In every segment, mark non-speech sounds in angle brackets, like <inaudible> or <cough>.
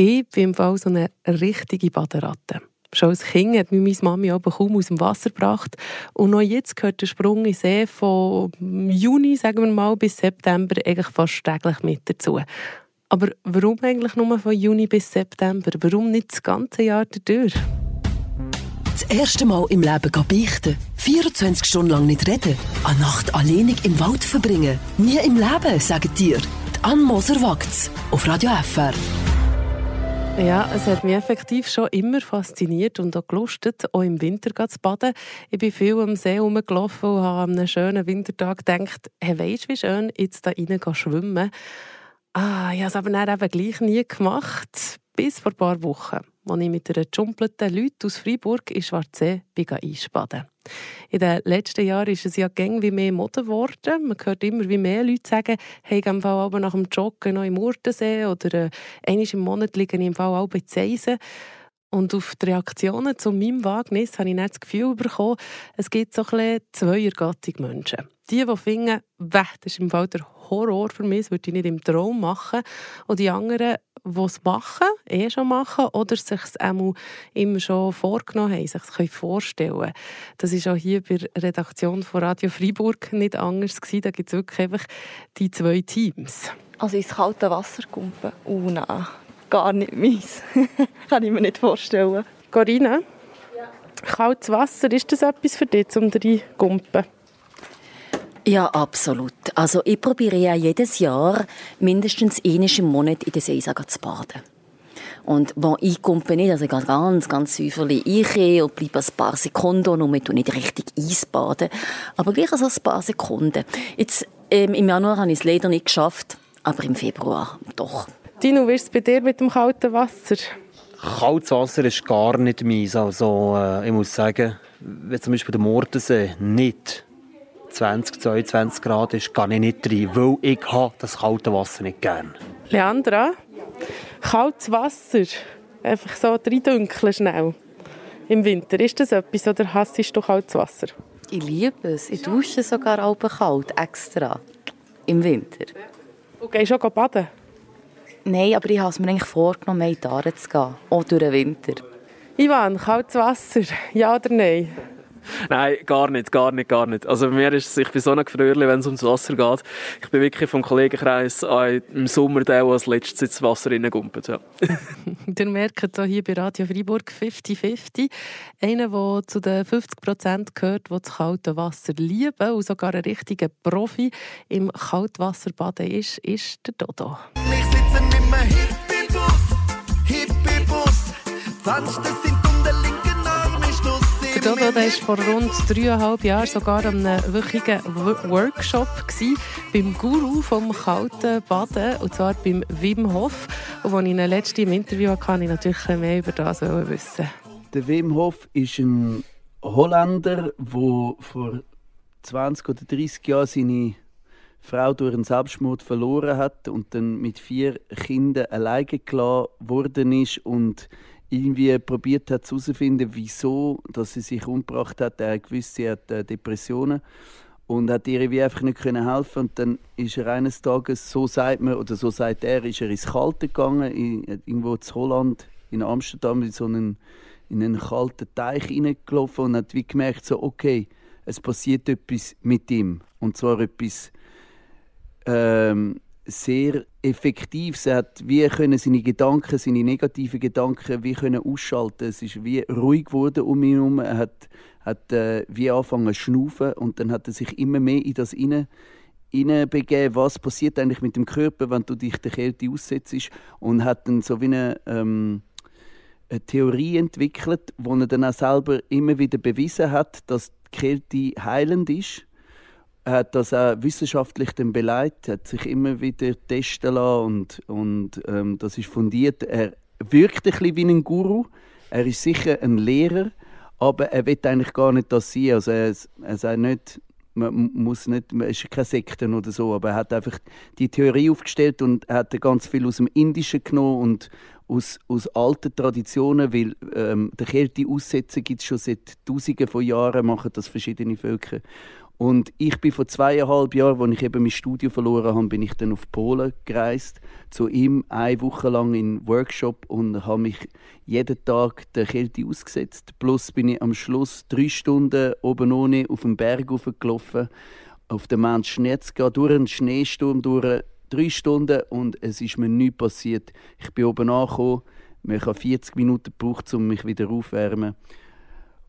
Ich bin im Fall so eine richtige Baderatte. Schon als Kind hat mich meine Mami aber kaum aus dem Wasser gebracht. Und noch jetzt gehört der Sprung in den See von Juni, sagen wir mal, bis September eigentlich fast täglich mit dazu. Aber warum eigentlich nur von Juni bis September? Warum nicht das ganze Jahr durch? Das erste Mal im Leben beichten. 24 Stunden lang nicht reden. Eine Nacht alleinig im Wald verbringen. Nie im Leben, sagen dir. Die Ann Moser wagt's. Auf Radio FR. Ja, es hat mich effektiv schon immer fasziniert und auch gelustet, auch im Winter zu baden. Ich bin viel am See herumgelaufen und habe an einem schönen Wintertag gedacht, hey, weisst du, wie schön, jetzt da rein schwimmen. Ah, ich habe es aber dann eben gleich nie gemacht, bis vor ein paar Wochen, als ich mit einer jumpelten Leute aus Freiburg in Schwarzsee einspaden in den letzten Jahren ist es ja gäng wie mehr Mode geworden. Man hört immer wie mehr Leute sagen, hey, im Fall aber nach dem Joggen noch im Urtensee oder äh, einmal im Monat liege ich im Fall auch bei Zeisen. Und auf die Reaktionen zu meinem Wagnis habe ich nicht das Gefühl bekommen, es gibt so ein zweiergattung Menschen. Die, die finden, das ist im Fall der Horror für mich, das würde ich nicht im Traum machen. Und die anderen, die es machen, eh schon machen, oder sich es immer schon vorgenommen haben, sich es vorstellen Das ist auch hier bei der Redaktion von Radio Freiburg nicht anders gewesen. Da gibt es wirklich einfach die zwei Teams. Also ins kalte Wasser kumpen? Oh nein, gar nicht meins. <laughs> Kann ich mir nicht vorstellen. Corinna? Ja. Kaltes Wasser, ist das etwas für dich, um zu kumpen? Ja, absolut. Also ich probiere ja jedes Jahr mindestens einmal im Monat in der See zu baden. Und wenn ich komme nicht, also ich gehe ganz, ganz säuferlich rein und bleibe ein paar Sekunden, und ich nicht richtig eisbaden, aber gleich also ein paar Sekunden. Jetzt, ähm, im Januar habe ich es leider nicht geschafft, aber im Februar doch. Dino, wie ist es bei dir mit dem kalten Wasser? Kaltes Wasser ist gar nicht meins. Also, äh, ich muss sagen, wenn zum Beispiel der Mordensee nicht 20, 22 Grad ist, gehe ich nicht rein, weil ich habe das kalte Wasser nicht gern. Leandra, kaltes Wasser, einfach so reindünkeln schnell im Winter, ist das etwas oder hasst du kaltes Wasser? Ich liebe es. Ich dusche sogar auch kalt, extra, im Winter. Und gehst du auch baden? Nein, aber ich habe es mir eigentlich vorgenommen, in die Aare zu gehen, auch durch den Winter. Ivan, kaltes Wasser, ja oder nein? <laughs> Nein, gar nicht, gar nicht, gar nicht. Also bei mir ist es, ich bin so ein Gefröhrli, wenn es ums Wasser geht. Ich bin wirklich vom Kollegenkreis im Sommer der, der als letztes ins Wasser reingumpelt. Ja. <laughs> Ihr merkt so hier bei Radio Freiburg 50-50. Einer, der zu den 50 Prozent gehört, die das kalte Wasser lieben und sogar ein richtiger Profi im Kaltwasserbaden ist, ist der Dodo. Ich sitze in einem Hippie-Bus, Hippie-Bus. Fenster sind der Dodo war vor rund dreieinhalb Jahren sogar an einem wirklichen Workshop gewesen, beim Guru vom kalten Baden, und zwar beim Wim Hof. Und als ich ihn letzten im Interview hatte, kann ich natürlich mehr über das wissen. Der Wim Hof ist ein Holländer, der vor 20 oder 30 Jahren seine Frau durch einen Selbstmord verloren hat und dann mit vier Kindern alleine gelassen worden ist und irgendwie probiert hat herauszufinden, wieso dass sie sich umgebracht hat. Er gewusst, sie hat äh, Depressionen und hat ihr wie einfach nicht können helfen und dann ist er eines Tages so sagt man oder so sagt er ist er ins Kalte gegangen in, irgendwo in Holland in Amsterdam in so einen in einen kalten Teich hineingelaufen und hat wie gemerkt so okay es passiert etwas mit ihm und zwar etwas ähm, sehr effektiv. Sie hat wie können seine Gedanken, seine negativen Gedanken, wie können ausschalten. Es ist wie ruhig geworden um ihn herum. Er hat, hat äh, wie angefangen zu schnaufen und dann hat er sich immer mehr in das inne hineinbegeben, was passiert eigentlich mit dem Körper, wenn du dich der Kälte aussetzt und hat dann so wie eine, ähm, eine Theorie entwickelt, wo er dann auch selber immer wieder bewiesen hat, dass die Kälte heilend ist er hat das auch wissenschaftlich dann beleidigt, hat sich immer wieder testen lassen und, und ähm, das ist fundiert. Er wirkt ein bisschen wie ein Guru. Er ist sicher ein Lehrer, aber er will eigentlich gar nicht das sein. Also er, er sagt nicht, man muss nicht, man ist keine Sekten oder so, aber er hat einfach die Theorie aufgestellt und er hat ganz viel aus dem Indischen genommen und aus, aus alten Traditionen, weil ähm, der Kälte aussetzen gibt es schon seit Tausenden von Jahren, machen das verschiedene Völker. Und ich bin vor zweieinhalb Jahren, als ich eben mein Studio verloren habe, bin ich dann auf Polen gereist, zu ihm eine Woche lang in Workshop und habe mich jeden Tag der Kälte ausgesetzt. Plus bin ich am Schluss drei Stunden oben ohne auf dem Berg gelaufen, auf dem Mount Schnetzka, durch einen Schneesturm, durch drei Stunden und es ist mir nichts passiert. Ich bin oben angekommen, ich habe 40 Minuten gebraucht, um mich wieder aufzuwärmen.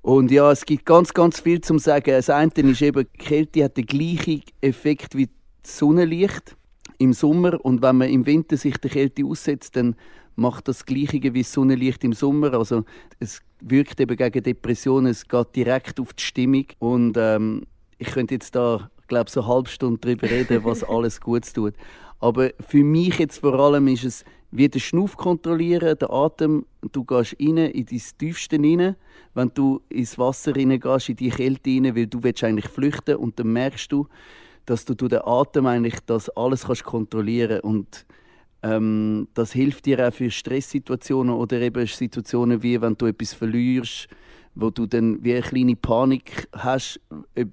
Und ja, es gibt ganz, ganz viel zu sagen. Das eine ist eben, die Kälte hat den gleichen Effekt wie das Sonnenlicht im Sommer. Und wenn man im Winter sich der Kälte aussetzt, dann macht das Gleiche wie das Sonnenlicht im Sommer. Also es wirkt eben gegen Depressionen, es geht direkt auf die Stimmung. Und ähm, ich könnte jetzt da, glaube so eine halbe Stunde darüber reden, was <laughs> alles gut tut. Aber für mich jetzt vor allem ist es wie den Schnuff kontrollieren, den Atem. Du gehst rein, in dein Tiefste rein. Wenn du ins Wasser reingehst, in die Kälte rein, weil du willst eigentlich flüchten und dann merkst du, dass du durch den Atem eigentlich das alles kannst kontrollieren und ähm, das hilft dir auch für Stresssituationen oder eben Situationen wie wenn du etwas verlierst wo du dann wie eine kleine Panik hast,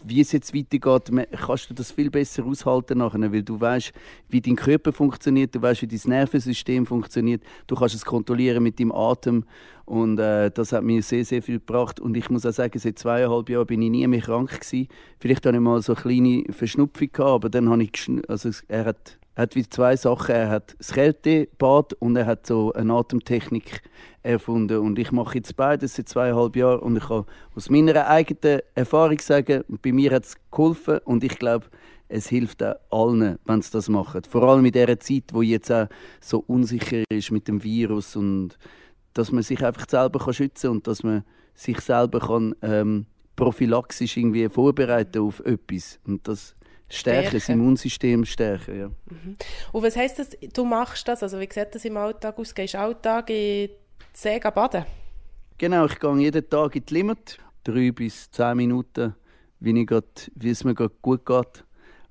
wie es jetzt weitergeht, kannst du das viel besser aushalten nachher, weil du weißt, wie dein Körper funktioniert, du weißt, wie dein Nervensystem funktioniert, du kannst es kontrollieren mit dem Atem. Und äh, das hat mir sehr, sehr viel gebracht. Und ich muss auch sagen, seit zweieinhalb Jahren bin ich nie mehr krank gewesen. Vielleicht hatte ich mal so eine kleine Verschnupfung gehabt, aber dann habe ich, also er hat er hat wie zwei Sachen. Er hat das Kältebad und er hat so eine Atemtechnik erfunden. Und ich mache jetzt beides seit zweieinhalb Jahren und ich kann aus meiner eigenen Erfahrung sagen, bei mir hat es geholfen und ich glaube, es hilft auch allen, wenn sie das machen. Vor allem in dieser Zeit, wo jetzt auch so unsicher ist mit dem Virus und dass man sich einfach selber kann schützen und dass man sich selber kann ähm, prophylaxisch irgendwie vorbereiten auf etwas und das stärken, das Immunsystem stärken. Ja. Mhm. Und was heisst das, du machst das, also wie sieht das im Alltag aus? Gehst du Alltag in See baden? Genau, ich gehe jeden Tag in die Limit, drei bis zehn Minuten, wie, ich grad, wie es mir gut geht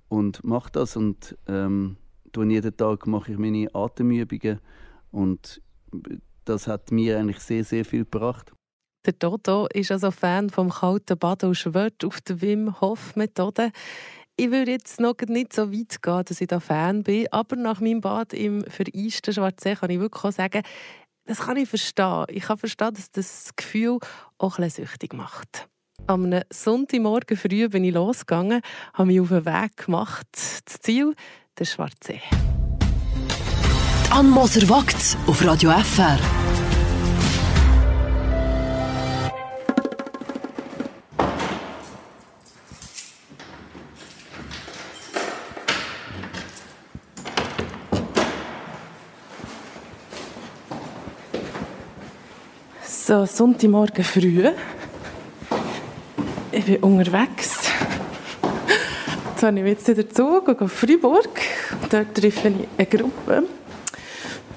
und mache das und ähm, jeden Tag mache ich meine Atemübungen und das hat mir eigentlich sehr, sehr viel gebracht. Der Toto ist also Fan vom kalten Baden und schwört auf die Wim Hof Methode. Ich würde jetzt noch nicht so weit gehen, dass ich da Fan bin, aber nach meinem Bad im vereisten Schwarzsee kann ich wirklich auch sagen, das kann ich verstehen. Ich kann verstehen, dass das Gefühl auch ein süchtig macht. Am Sonntagmorgen früh bin ich losgegangen, habe mich auf den Weg gemacht. Das Ziel, der Schwarzsee. Ann Moser wagt auf Radio FR. So, Sonntagmorgen früh. Ich bin unterwegs. Jetzt habe ich jetzt wieder zu, gehe auf Freiburg. Dort treffe ich eine Gruppe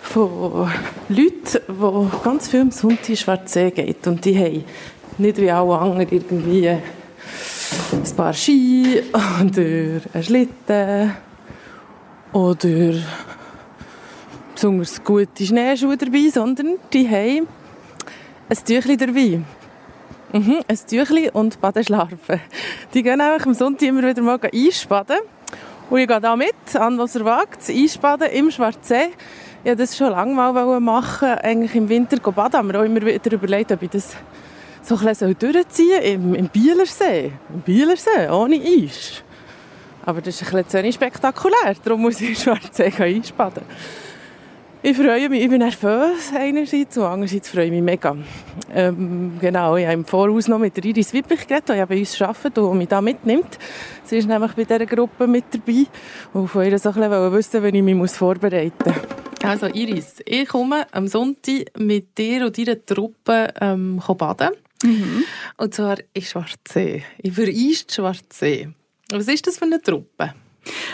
von Leuten, die ganz viel am Sonntag in Schwarzsee geht. Und die haben nicht wie alle anderen irgendwie ein paar Ski oder einen Schlitten oder besonders gute Schneeschuhe dabei, sondern die haben ein Tüchli dabei. Mhm, ein Tüchli und Badeschlarfen. Die gehen einfach am Sonntag immer wieder mal einspaden. Und ich gehe da mit, an was er wagt, Einspaden im Schwarzsee. Wollte das schon lange mal machen, eigentlich im Winter baden, aber auch immer wieder überlegt, ob ich das so ein bisschen durchziehen im, im Bielersee. Im Bielersee, ohne Eis. Aber das ist ein bisschen zu spektakulär, darum muss ich im Schwarzsee einspaden. Ich freue mich, ich bin nervös einerseits und andererseits freue ich mich mega. Ähm, genau, ich habe im Voraus noch mit Iris Wippich geredet, die bei uns arbeitet und mich da mitnimmt. Sie ist nämlich bei dieser Gruppe mit dabei und von ihr so ein bisschen wissen, wie ich mich vorbereiten muss. Also Iris, ich komme am Sonntag mit dir und deiner Truppe ähm, baden. Mhm. Und zwar in Schwarzsee, in Vereist Schwarzsee. Was ist das für eine Truppe?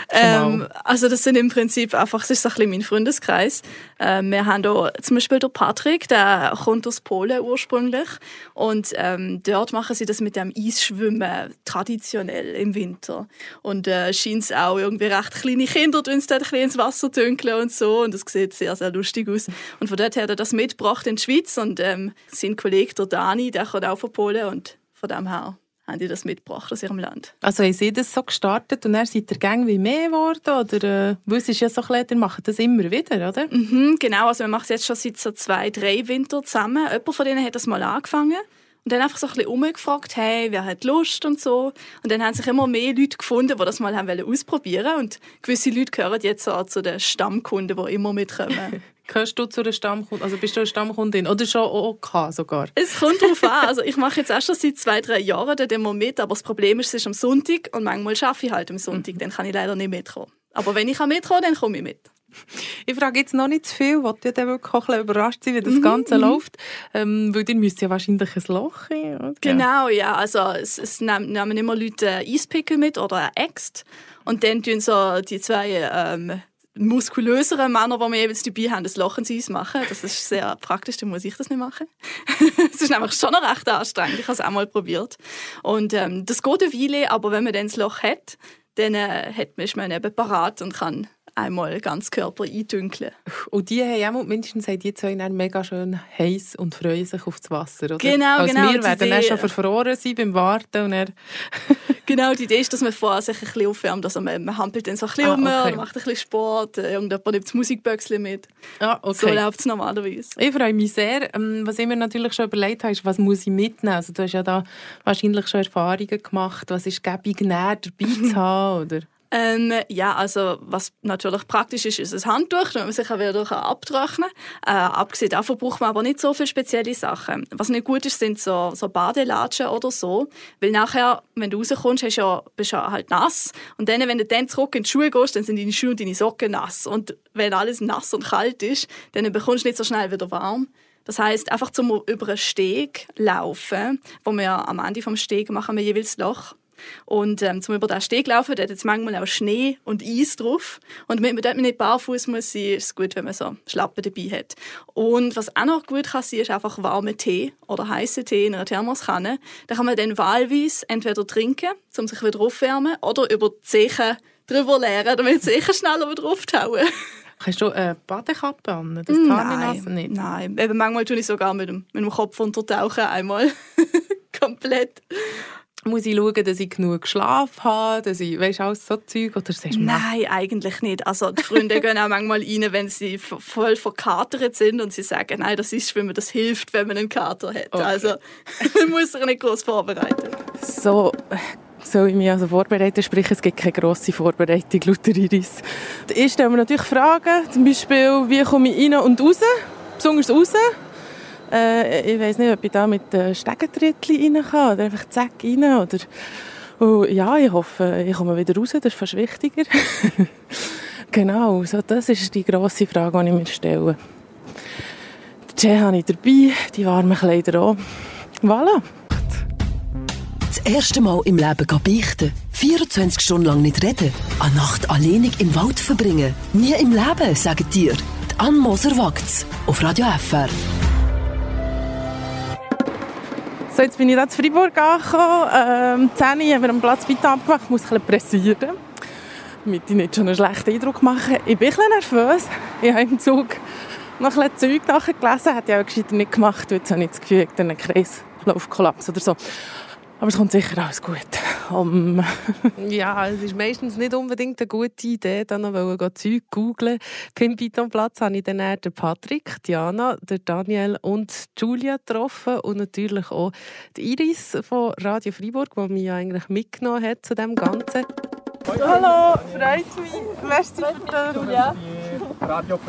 Ähm, also das sind im Prinzip einfach, das ist ein bisschen mein Freundeskreis. Ähm, wir haben da zum Beispiel der Patrick, der kommt aus Polen ursprünglich. Und ähm, dort machen sie das mit dem Eisschwimmen traditionell im Winter. Und äh, scheint auch irgendwie recht kleine Kinder, dort ein bisschen ins Wasser dünkeln und so. Und das sieht sehr, sehr lustig aus. Und von dort hat er das mitgebracht in die Schweiz. Und ähm, sein Kollege, der Dani, der kommt auch von Polen. Und von dem her haben die das mitgebracht aus ihrem Land. Also haben Sie das so gestartet und dann seid ihr gang wie mehr geworden? Oder äh, weil es ist ja so klein, ihr macht das immer wieder, oder? Mhm, genau, also wir machen es jetzt schon seit so zwei, drei Winter zusammen. Jemand von denen hat das mal angefangen. Und dann einfach so ein bisschen umgefragt, hey, wer hat Lust und so. Und dann haben sich immer mehr Leute gefunden, die das mal haben ausprobieren Und gewisse Leute gehören jetzt auch zu den Stammkunden, die immer mitkommen. <laughs> Gehörst du zu einer Stammkundin? Also bist du eine Stammkundin? Oder schon OK sogar? Es kommt darauf an. Also ich mache jetzt auch schon seit zwei, drei Jahren den Demo mit, aber das Problem ist, es ist am Sonntag und manchmal arbeite ich halt am Sonntag. Dann kann ich leider nicht mitkommen. Aber wenn ich mitkommen kann, dann komme ich mit. Ich frage jetzt noch nicht zu viel, weil ja dann wirklich auch ein überrascht sein, wie das mhm, Ganze mhm. läuft. Ähm, weil ihr müsst ja wahrscheinlich ein Loch haben. Genau, ja. Also es, es nehmen immer Leute Eispickel mit oder ein Äxt. Und dann tun so die zwei ähm, muskulöseren Männer, die wir jeweils dabei haben, das Loch ins Eis machen. Das ist sehr praktisch, dann muss ich das nicht machen. <laughs> Es ist nämlich schon recht anstrengend. Ich habe es auch mal probiert. Und ähm, das geht eine Weile, aber wenn man dann das Loch hat, dann äh, hat man, ist man eben parat und kann einmal ganz Körper eindünkeln. Und die haben auch mindestens haben die zwei mega schön heiß und freuen sich auf das Wasser, oder? Genau, also genau. Wir werden dann schon verfroren sein beim Warten und er <laughs> Genau, die Idee ist, dass man vorher sich ein bisschen aufwärmt. Also man, man hampelt dann so ein bisschen ah, um, okay. macht ein bisschen Sport, äh, irgendjemand nimmt das Musikböckchen mit. Ah, okay. So läuft es normalerweise. Ich freue mich sehr. Ähm, was ich mir natürlich schon überlegt habe, ist, was muss ich mitnehmen? Also du hast ja da wahrscheinlich schon Erfahrungen gemacht. Was ist gäbig näher dabei <laughs> zu haben, oder? Ähm, ja, also was natürlich praktisch ist, ist ein Handtuch, damit man sich auch wieder abtrocknen kann. Äh, abgesehen davon braucht man aber nicht so viele spezielle Sachen. Was nicht gut ist, sind so, so Badelatschen oder so, weil nachher, wenn du rauskommst, hast ja, bist du halt nass und dann, wenn du dann zurück in die Schuhe gehst, dann sind deine Schuhe und deine Socken nass und wenn alles nass und kalt ist, dann bekommst du nicht so schnell wieder warm. Das heißt, einfach zum über einen Steg laufen, wo wir am Ende vom Steg machen wir jeweils Loch und ähm, zum über den Steg laufen, dort hat manchmal auch Schnee und Eis drauf. Und damit man dort nicht barfuß muss sein, ist es gut, wenn man so Schlappen dabei hat. Und was auch noch gut kann sein, ist einfach warmer Tee oder heißer Tee in einer Thermoskanne. Da kann man dann wahlweise entweder trinken, um sich wieder aufwärmen, oder über die Zechen drüber leeren, damit die Zechen schneller wieder auftauen. <laughs> Hast du eine Badekappe an? Das Nein, nicht? Nein, Eben manchmal tue ich sogar mit dem, mit dem Kopf untertauchen einmal. <laughs> Komplett muss ich schauen, dass ich genug Schlaf habe, dass ich, weißt, alles so Zeug, oder sagst Nein, eigentlich nicht. Also die Freunde <laughs> gehen auch manchmal rein, wenn sie voll verkatert sind und sie sagen, nein, das ist, wenn man das hilft, wenn man einen Kater hat. Okay. Also <laughs> man muss sich nicht groß vorbereiten. So soll ich mich also vorbereiten, sprich es gibt keine grosse Vorbereitung, Luther Iris. Ich stelle mir natürlich Fragen, zum Beispiel, wie komme ich rein und raus, besonders raus. Äh, ich weiß nicht, ob ich da mit Stegentrittli rein kann oder einfach zack rein. Oder, oh, ja, ich hoffe, ich komme wieder raus, das ist fast wichtiger. <laughs> genau, so, das ist die grosse Frage, die ich mir stelle. Die Tee habe ich dabei, die warmen Kleider auch. Voilà. Das erste Mal im Leben beichten. 24 Stunden lang nicht reden. Eine Nacht alleinig im Wald verbringen. Nie im Leben, sagen dir. Die Ann Moser wagt's. Auf Radio FR. So, jetzt bin ich da zu Freiburg angekommen. Ähm, 10 Uhr haben wir am Platz weiter abgemacht. Ich muss ein bisschen pressieren, damit ich nicht schon einen schlechten Eindruck mache. Ich bin ein bisschen nervös. Ich habe im Zug noch ein bisschen Zeug nachgelesen. Hätte ich auch gescheiter nicht gemacht. Jetzt habe ich das Gefühl, ich einen Kreislaufkollaps oder so. Aber es kommt sicher alles gut. Um, <laughs> ja, es ist meistens nicht unbedingt eine gute Idee, dann noch Zeug googeln. Beim Python-Platz habe ich dann den Patrick, Diana, den Daniel und Julia getroffen und natürlich auch die Iris von Radio Freiburg, die mich eigentlich mitgenommen hat zu dem Ganzen. Hallo, freut mich. Merci für den... Ja.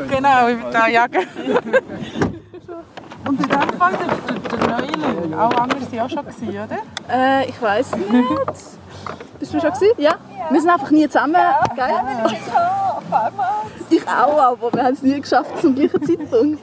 Genau, ich bin da jagen. <laughs> Und in dem Fall der, der, der neue Auch andere waren auch schon, oder? Äh, ich weiß nicht. Bist du schon gewesen? Ja. Wir sind einfach nie zusammen. Ja, Geil. Ich auch, aber wir haben es nie geschafft zum gleichen Zeitpunkt.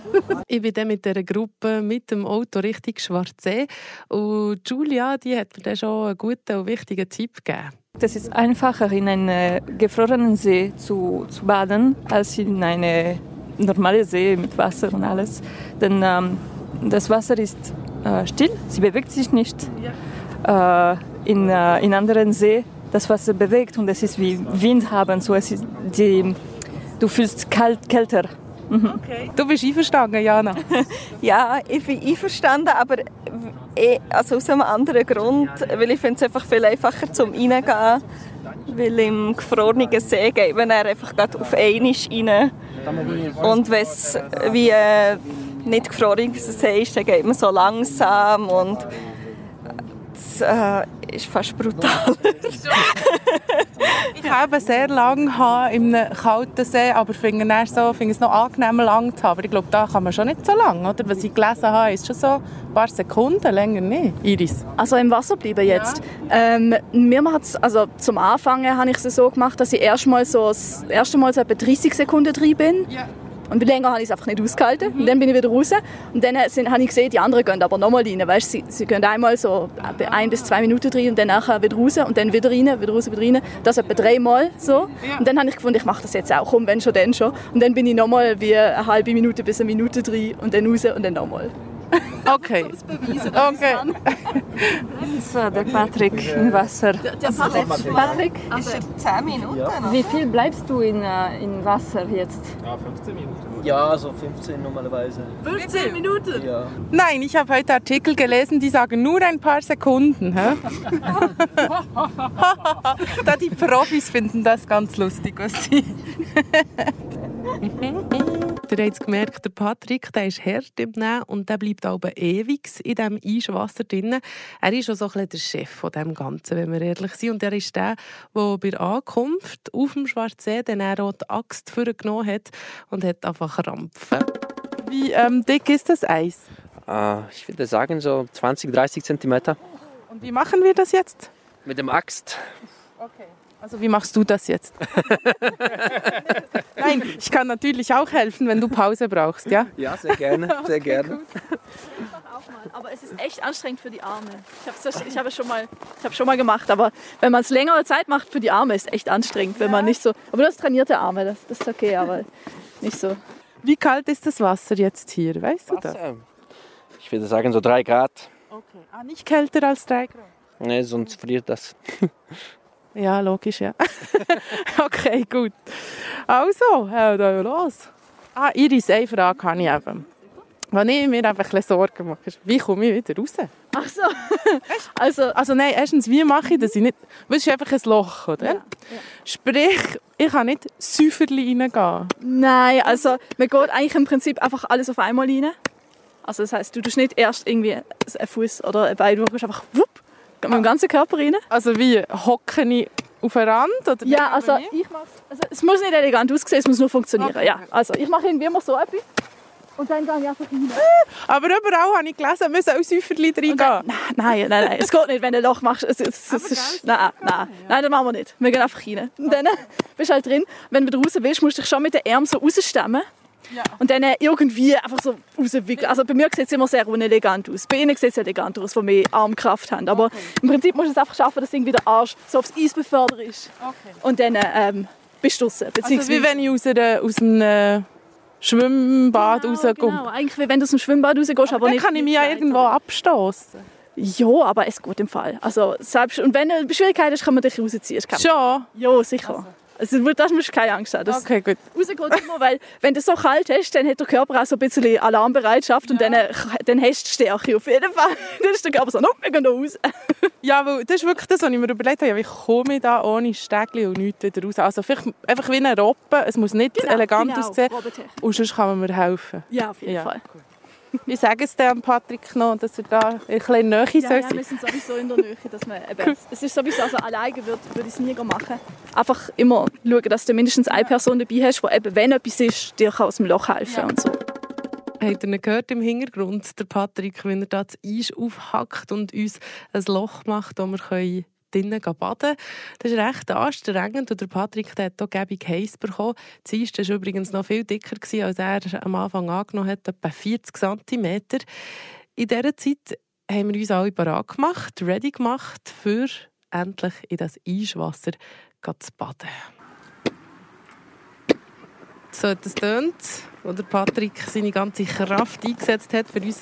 ich bin dann mit dieser Gruppe mit dem Auto Richtung Schwarzsee. Und Julia die hat mir dann schon einen guten und wichtigen Tipp gegeben. Es ist einfacher, in einem gefrorenen See zu, zu baden, als in einem normalen See mit Wasser und alles. Denn ähm, das Wasser ist äh, still, sie bewegt sich nicht. Ja. Äh, in, äh, in anderen See das Wasser bewegt und es ist wie Wind haben, so es ist die, du fühlst kalt, kälter. Okay. Du bist einverstanden, Jana? <laughs> ja, ich bin einverstanden, aber eh, also aus einem anderen Grund, weil ich finde es einfach viel einfacher zum Reingehen, weil im gefrorenen See geht man einfach auf einmal rein und wenn es wie äh, nicht gefrorenes See ist, dann geht man so langsam und äh, ist fast brutal. ich habe sehr lange in einem kalten See, aber finde es, so, finde es noch angenehmer lang zu haben. Aber ich glaube, da kann man schon nicht so lange, oder? Was ich gelesen habe, ist schon so ein paar Sekunden, länger nicht. Iris? Also im Wasser bleiben jetzt. Ja. Ähm, mir macht's, also zum Anfang habe ich es so gemacht, dass ich erst mal so, das erste Mal so etwa 30 Sekunden drin bin. Ja. Und länger habe ich es einfach nicht ausgehalten. Mhm. Und dann bin ich wieder raus. Und dann sind, habe ich gesehen, die anderen gehen aber nochmal rein. Weißt, sie, sie gehen einmal so ein bis zwei Minuten rein und dann nachher wieder raus und dann wieder rein, wieder raus, wieder rein. Das etwa dreimal so. Und dann habe ich gefunden, ich mache das jetzt auch. Komm, wenn schon, dann schon. Und dann bin ich nochmal wie eine halbe Minute bis eine Minute drin und dann raus und dann nochmal. Okay. okay. <laughs> so, der Patrick im Wasser. Der, der Patrick, Patrick also, ist 10 Minuten. Ja. Wie viel bleibst du in, äh, in Wasser jetzt? Ja, 15 Minuten. Ja, so 15 normalerweise. 15 Minuten? Ja. Nein, ich habe heute Artikel gelesen, die sagen nur ein paar Sekunden. <laughs> <laughs> da die Profis finden das ganz lustig, was sie. <laughs> Ihr habt gemerkt, der Patrick der ist hart im Nehmen und der bleibt aber ewig in diesem Eischwasser drin. Er ist auch so ein der Chef von dem Ganzen, wenn wir ehrlich sind. Und er ist der, der bei der Ankunft auf dem Schwarzsee dann auch die Axt vorgenommen hat und hat einfach krampfen. Wie ähm, dick ist das Eis? Uh, ich würde sagen so 20, 30 cm. Und wie machen wir das jetzt? Mit dem Axt. Okay. Also wie machst du das jetzt? <laughs> Nein, ich kann natürlich auch helfen, wenn du Pause brauchst, ja? Ja, sehr gerne, <laughs> sehr gerne. Aber es ist echt anstrengend für die Arme. Ich habe ich hab es schon, mal, hab schon mal gemacht, aber wenn man es längere Zeit macht für die Arme, ist es echt anstrengend, wenn man nicht so... Aber du hast trainierte Arme, das, das ist okay, aber nicht so. Wie kalt ist das Wasser jetzt hier, weißt du das? Ich würde sagen so drei Grad. Okay, ah, nicht kälter als drei Grad? Nee, sonst friert das. <laughs> Ja, logisch, ja. <laughs> okay, gut. Also, ja, da los. Ah, Iris, eine Frage habe ich eben. Was ich mir einfach ein Sorgen mache, ist, wie komme ich wieder raus? Ach so. <laughs> also, also nein, erstens, wie mache ich das? Ich nicht, das ist einfach ein Loch, oder? Ja, ja. Sprich, ich kann nicht Säuferli reingehen. Nein, also man geht eigentlich im Prinzip einfach alles auf einmal rein. Also das heisst, du tust nicht erst irgendwie einen Fuß oder ein Bein, du gehst einfach wupp, mit dem ganzen Körper rein. Also wie, hocke ich auf einen Rand? Oder ja, also ich mach's, also es muss nicht elegant aussehen, es muss nur funktionieren. Okay. Ja, also ich mache irgendwie immer so etwas. Und dann gehe ich einfach rein. Aber überall habe ich gelesen, müssen auch Säuferli reingehen. Nein, nein, nein, nein, es geht nicht, wenn du ein Loch machst. Es, es, es, ist, nein, nein, nein, das machen wir nicht. Wir gehen einfach rein. Und dann <laughs> bist du halt drin. Wenn du raus willst, musst du dich schon mit den Armen so rausstemmen. Ja. Und dann irgendwie einfach so rauswickeln. Also bei mir sieht es immer sehr unelegant aus. Bei ihnen sieht es elegant aus, weil wir Armkraft haben. Aber okay. im Prinzip musst du es einfach schaffen, dass irgendwie der Arsch so aufs Eis befördert ist. Okay. Und dann ähm, bist du draussen. Also wie wenn ich aus, der, aus einem äh, Schwimmbad genau, rauskomme. Genau, eigentlich wie wenn du aus dem Schwimmbad rausgehst, aber, aber nicht... kann ich mich ja irgendwo abstoßen. Ja, aber es geht im Fall. Also, selbst, und wenn du Schwierigkeiten hast, kann man dich rausziehen. Schon? Ja, sicher. Also. Also das musst du keine Angst haben. Das okay, gut. Rausgeht immer, weil wenn du so kalt hast, dann hat der Körper auch so ein bisschen Alarmbereitschaft ja. und dann, äh, dann hast du Stärke auf jeden Fall. <laughs> dann ist der Körper so, no, wir gehen raus. <laughs> ja, weil das ist wirklich das, was ich mir überlegt habe, wie komme ich da ohne Stegli und nichts wieder raus. Also vielleicht einfach wie eine Robbe, es muss nicht genau, elegant genau, aussehen und sonst kann man mir helfen. Ja, auf jeden ja. Fall. Wie sagen es dem Patrick noch, dass er da ein bisschen Nähe ja, soll ja, wir sind sowieso in der Nähe. Dass man eben, es ist sowieso, also alleine würde, würde ich es nie machen. Einfach immer schauen, dass du mindestens eine Person dabei hast, die eben, wenn etwas ist, dir aus dem Loch helfen kann. Und so. Habt ihr gehört im Hintergrund, der Patrick, wenn er da das Eis aufhackt und uns ein Loch macht, wo wir können drinnen baden. Das ist recht anstrengend und der Patrick der hat hier gäbig heiß bekommen. Das Eis war übrigens noch viel dicker, als er am Anfang angenommen hat, etwa 40 cm. In dieser Zeit haben wir uns alle bereit gemacht, ready gemacht, für endlich in das Eiswasser zu baden. So das tönt, wo der Patrick seine ganze Kraft eingesetzt hat, für ein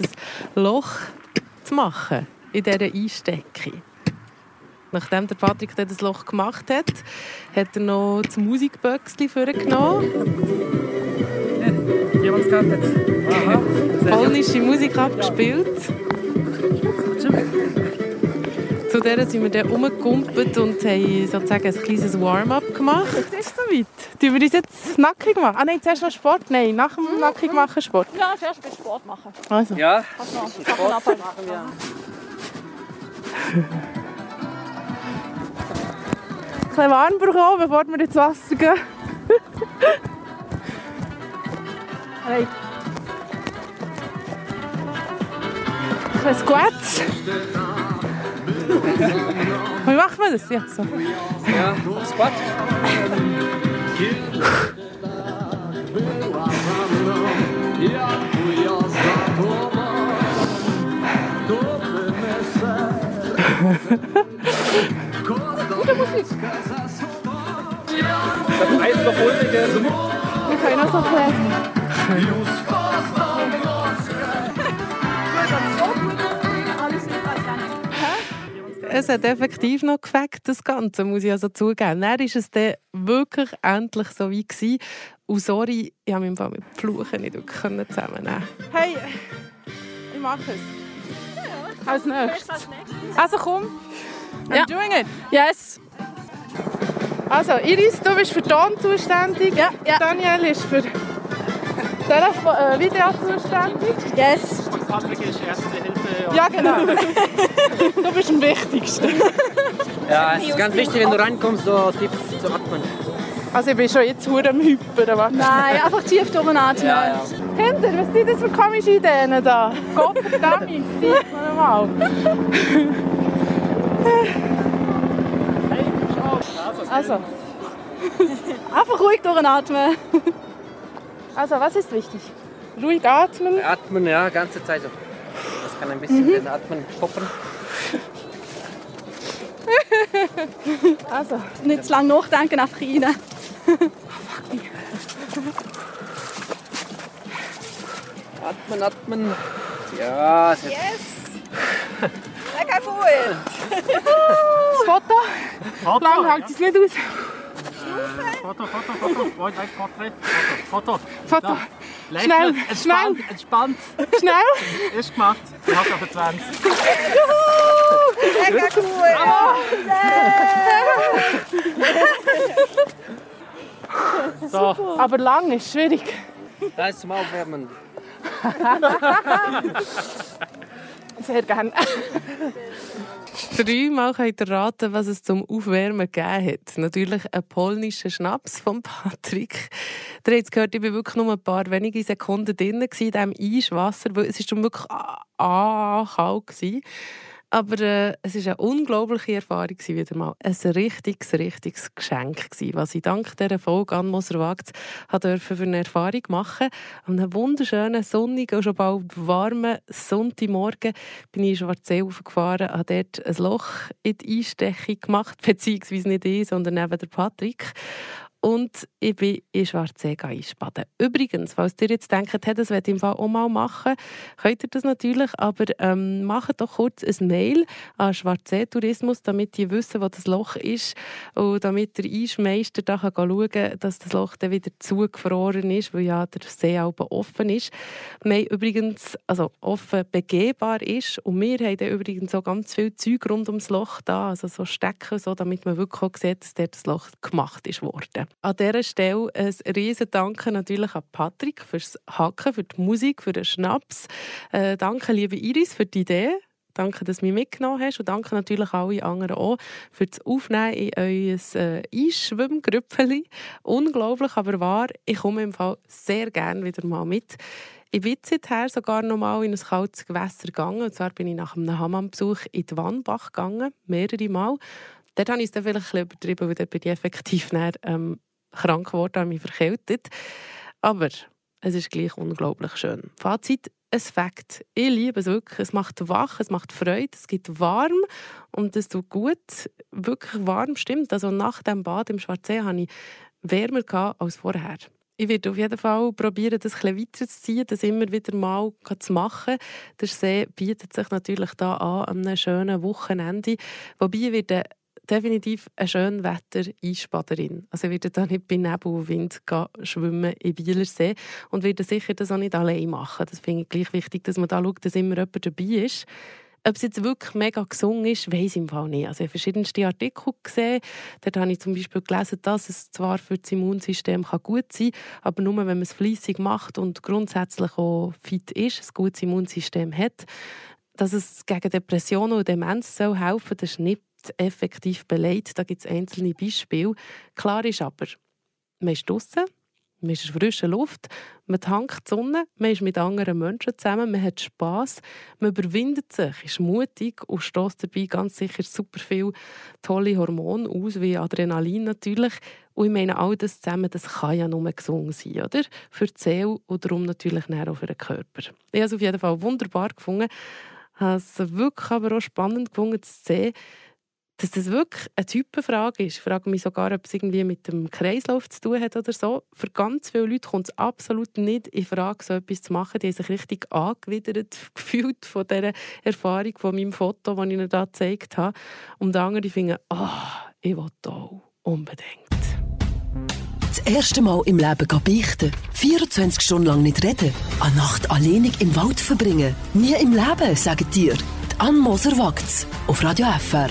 Loch zu machen in dieser Einsteckung. Nachdem der Patrick das Loch gemacht hat, hat er noch das Musikböckchen vorgenommen. Jemand jetzt. Aha. Polnische Musik abgespielt. Zu der sind wir dann rumgekumpelt und haben sozusagen ein kleines Warm-up gemacht. Es ist soweit. Tun wir uns jetzt nackig machen? Ah nein, zuerst noch Sport? Nein, nach dem nackig machen Sport. Ja, zuerst bitte Sport machen. Also. Ja, Sport machen wir. Bisschen warm bekommen, bevor wir ins Wasser gehen. <laughs> Nein. Ein Squats. Wie macht man das? Ja, so. Ja, Squat. <laughs> Noch. Wir können auch so klein. Es hat effektiv noch gefackt, das Ganze, muss ich also zugeben. Dann war es dann wirklich endlich so wie gewesen. Und sorry, ich habe mich mit Fluchen nicht wirklich zusammennehmen Hey, ich mache es. Als nächstes. Also komm. I'm Ja. doing it. Yes. Also Iris, du bist für Ton zuständig. Ja, ja. Daniel ist für Telefon äh, Video zuständig. Yes. Patrick ist Erste Hilfe. Ja, genau. du bist am wichtigsten. Ja, es ist ganz wichtig, wenn du reinkommst, so tief zu atmen. Also ich bin schon jetzt hure am Hyper. aber- Nein, einfach tief durchatmen. Ja, ja. Hinter, was sind das für komische Ideen da? Gott verdammt, sieht man mal. Also, <laughs> Einfach ruhig durchatmen. also, was ist wichtig? Ruhig atmen. Atmen, ja, ganze Zeit so. Das kann ein bisschen den Atmen stoppen. <laughs> Also, Nicht zu lange nachdenken, einfach rein. <laughs> Atmen, atmen. Ja, sehr Lecker gut. Das Foto? Foto, Lang hält es nicht aus. Foto, Foto, Foto. Porträt? Foto, Foto. Foto. Da. Lächeln, Schnell, entspannt, entspannt. Schnell. Ist gemacht. Ich habe auf 20. Lecker gut. So. Aber lang ist schwierig. Da ist zum Aufwärmen. Sehr gerne. Dreimal könnt ihr raten, was es zum Aufwärmen gegeben hat. Natürlich ein polnischer Schnaps von Patrick. Ihr habt gehört, ich war wirklich nur ein paar wenige Sekunden drin in diesem Eiswasser, weil es schon wirklich ah, kalt war. Aber äh, es war eine unglaubliche Erfahrung wieder mal. Ein richtiges, richtiges Geschenk gewesen, was ich dank dieser Folge an Moser Wagts durfte für eine Erfahrung machen. An einem wunderschönen, sonnigen und schon bald warmen Sonntagmorgen bin ich in Schwarzsee aufgefahren, habe dort ein Loch in die Einstechung gemacht, <laughs> beziehungsweise nicht ich, sondern neben der Patrick. Und ich bin in Schwarzsee einspaden. Übrigens, falls ihr jetzt denkt, hey, das werde ich im Fall auch mal machen, könnt ihr das natürlich, aber ähm, macht doch kurz ein Mail an Schwarzsee Tourismus, damit die wissen, wo das Loch ist und damit der Eismeister da kann schauen kann, dass das Loch dann wieder zugefroren ist, weil ja der See auch offen ist. Wir übrigens, also offen begehbar ist und wir haben dann übrigens auch ganz viel Zeug rund ums Loch da, also so Stecken, so, damit man wirklich auch sieht, dass dort das Loch gemacht ist worden. An dieser Stelle ein riesen Danke natürlich an Patrick fürs Hacken, für die Musik, für den Schnaps. Äh, danke, liebe Iris, für die Idee. Danke, dass du mich mitgenommen hast und danke natürlich alle anderen auch für das Aufnehmen in euer äh, Eisschwimmgrüppeli. Unglaublich, aber wahr. Ich komme im Fall sehr gerne wieder mal mit. Ich bin seither sogar noch mal in ein kaltes Gewässer gegangen. Und zwar bin ich nach einem Hammambesuch in die Wannbach gegangen, mehrere Mal. Dort habe ich es dann vielleicht ein übertrieben, weil dort bin ich effektiv dann, ähm, krank geworden, habe mich verkältet. Aber es ist gleich unglaublich schön. Fazit, ein Fakt. Ich liebe es wirklich. Es macht wach, es macht Freude, es gibt warm und es tut gut. Wirklich warm, stimmt. Also nach dem Bad im Schwarzsee hatte ich wärmer als vorher. Ich werde auf jeden Fall probieren, das etwas weiterzuziehen, das immer wieder mal zu machen. Der See bietet sich natürlich da an, an einem schönen Wochenende. Wobei ich werde definitiv eine schöne Wetter-Einspaderin. Also ich werde da nicht bei Nebel und Wind schwimmen im Bielersee und werde sicher das auch nicht allein machen. Das finde ich gleich wichtig, dass man da schaut, dass immer jemand dabei ist. Ob es jetzt wirklich mega gesungen ist, weiß ich im Fall nicht. Also ich habe verschiedenste Artikel gesehen. Dort habe ich zum Beispiel gelesen, dass es zwar für das Immunsystem gut sein kann, aber nur, wenn man es fleissig macht und grundsätzlich auch fit ist, ein gutes Immunsystem hat. Dass es gegen Depressionen und Demenz soll helfen das ist nicht effektiv belegt. Da gibt es einzelne Beispiele. Klar ist aber, man ist draussen, man ist in frischer Luft, man tankt die Sonne, man ist mit anderen Menschen zusammen, man hat Spass, man überwindet sich, ist mutig und stößt dabei ganz sicher super viele tolle Hormone aus, wie Adrenalin natürlich. Und ich meine, all das zusammen, das kann ja nur gesungen sein, oder? Für die Seele und darum natürlich auch für den Körper. Ich habe es auf jeden Fall wunderbar gefunden. Habe es wirklich aber auch spannend gefunden zu sehen, dass das wirklich eine Typenfrage ist. Ich frage mich sogar, ob es irgendwie mit dem Kreislauf zu tun hat oder so. Für ganz viele Leute kommt es absolut nicht in Frage, so etwas zu machen. Die haben sich richtig angewidert <laughs> gefühlt von dieser Erfahrung, von meinem Foto, das ich ihnen da gezeigt habe. Und andere finden, oh, ich will auch unbedingt. Das erste Mal im Leben beichten. 24 Stunden lang nicht reden. Eine Nacht alleinig im Wald verbringen. Nie im Leben, sagen dir. Anne Moser auf Radio FR.